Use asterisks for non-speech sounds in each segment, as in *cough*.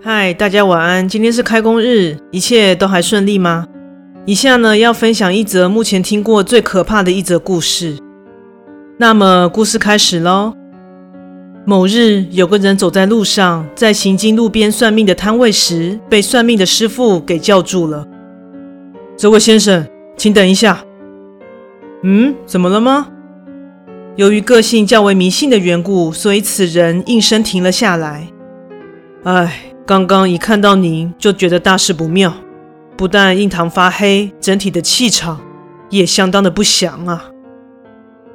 嗨，大家晚安。今天是开工日，一切都还顺利吗？以下呢，要分享一则目前听过最可怕的一则故事。那么，故事开始喽。某日，有个人走在路上，在行经路边算命的摊位时，被算命的师傅给叫住了。这位先生，请等一下。嗯，怎么了吗？由于个性较为迷信的缘故，所以此人应声停了下来。唉。刚刚一看到您，就觉得大事不妙，不但印堂发黑，整体的气场也相当的不祥啊。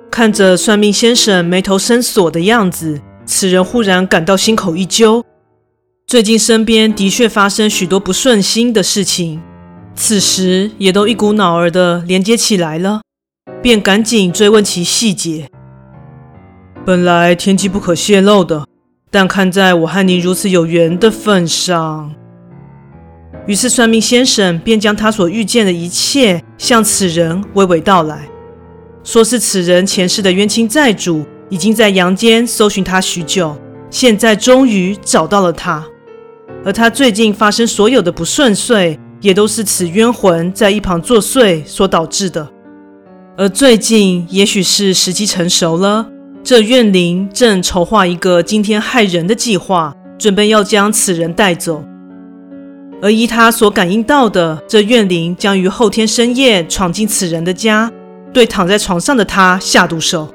看着算命先生眉头深锁的样子，此人忽然感到心口一揪。最近身边的确发生许多不顺心的事情，此时也都一股脑儿的连接起来了，便赶紧追问其细节。本来天机不可泄露的。但看在我和您如此有缘的份上，于是算命先生便将他所遇见的一切向此人娓娓道来，说是此人前世的冤亲债主已经在阳间搜寻他许久，现在终于找到了他，而他最近发生所有的不顺遂，也都是此冤魂在一旁作祟所导致的，而最近也许是时机成熟了。这怨灵正筹划一个惊天骇人的计划，准备要将此人带走。而依他所感应到的，这怨灵将于后天深夜闯进此人的家，对躺在床上的他下毒手。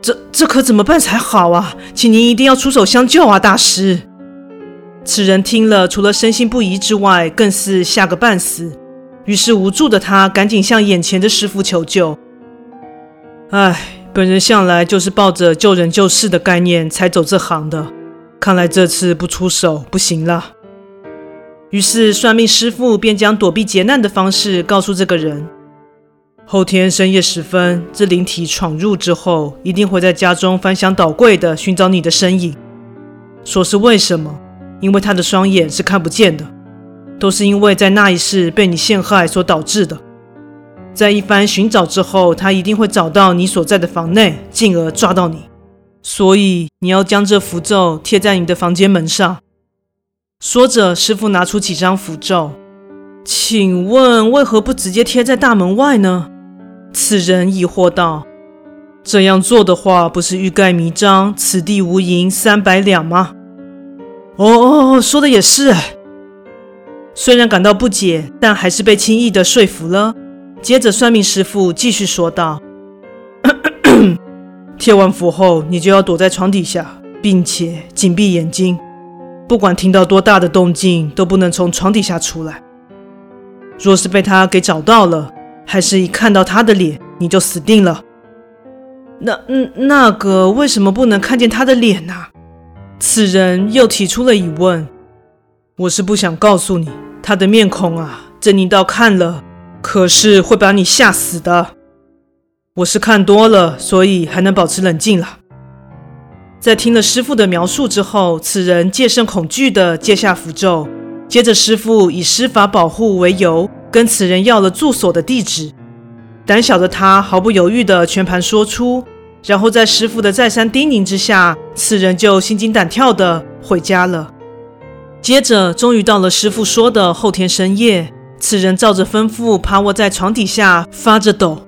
这这可怎么办才好啊？请您一定要出手相救啊，大师！此人听了，除了深信不疑之外，更是吓个半死。于是无助的他赶紧向眼前的师傅求救。唉。本人向来就是抱着救人救世的概念才走这行的，看来这次不出手不行了。于是算命师傅便将躲避劫难的方式告诉这个人：后天深夜时分，这灵体闯入之后，一定会在家中翻箱倒柜的寻找你的身影。说是为什么？因为他的双眼是看不见的，都是因为在那一世被你陷害所导致的。在一番寻找之后，他一定会找到你所在的房内，进而抓到你。所以你要将这符咒贴在你的房间门上。说着，师傅拿出几张符咒，请问为何不直接贴在大门外呢？此人疑惑道：“这样做的话，不是欲盖弥彰，此地无银三百两吗？”哦哦哦，说的也是。虽然感到不解，但还是被轻易的说服了。接着，算命师傅继续说道：“ *coughs* 贴完符后，你就要躲在床底下，并且紧闭眼睛，不管听到多大的动静，都不能从床底下出来。若是被他给找到了，还是一看到他的脸，你就死定了。那……嗯，那个为什么不能看见他的脸呢？”此人又提出了疑问。我是不想告诉你，他的面孔啊，狰獰到看了。可是会把你吓死的。我是看多了，所以还能保持冷静了。在听了师傅的描述之后，此人戒慎恐惧的接下符咒。接着，师傅以施法保护为由，跟此人要了住所的地址。胆小的他毫不犹豫的全盘说出。然后在师傅的再三叮咛之下，此人就心惊胆跳的回家了。接着，终于到了师傅说的后天深夜。此人照着吩咐，趴卧在床底下发着抖，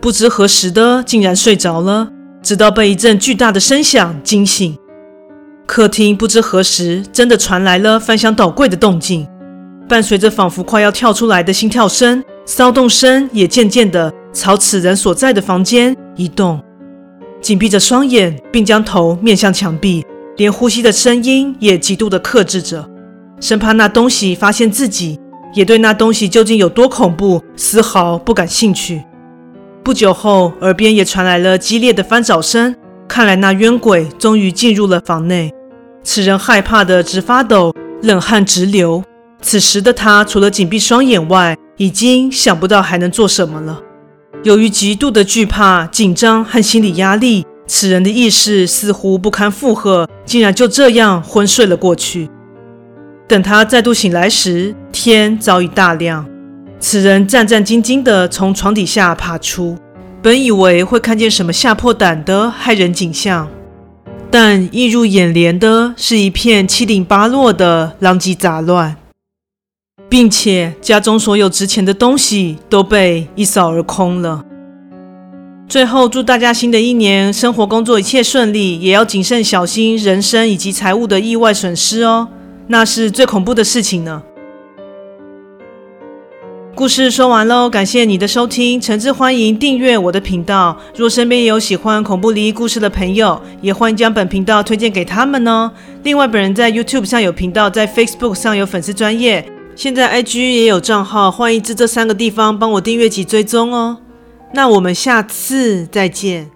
不知何时的竟然睡着了，直到被一阵巨大的声响惊醒。客厅不知何时真的传来了翻箱倒柜的动静，伴随着仿佛快要跳出来的心跳声，骚动声也渐渐的朝此人所在的房间移动。紧闭着双眼，并将头面向墙壁，连呼吸的声音也极度的克制着，生怕那东西发现自己。也对那东西究竟有多恐怖丝毫不感兴趣。不久后，耳边也传来了激烈的翻找声，看来那冤鬼终于进入了房内。此人害怕得直发抖，冷汗直流。此时的他除了紧闭双眼外，已经想不到还能做什么了。由于极度的惧怕、紧张和心理压力，此人的意识似乎不堪负荷，竟然就这样昏睡了过去。等他再度醒来时，天早已大亮。此人战战兢兢地从床底下爬出，本以为会看见什么吓破胆的骇人景象，但映入眼帘的是一片七零八落的狼藉杂乱，并且家中所有值钱的东西都被一扫而空了。最后，祝大家新的一年生活工作一切顺利，也要谨慎小心人身以及财物的意外损失哦，那是最恐怖的事情呢。故事说完喽，感谢你的收听，诚挚欢迎订阅我的频道。若身边有喜欢恐怖灵异故事的朋友，也欢迎将本频道推荐给他们哦。另外，本人在 YouTube 上有频道，在 Facebook 上有粉丝专业，现在 IG 也有账号，欢迎至这三个地方帮我订阅及追踪哦。那我们下次再见。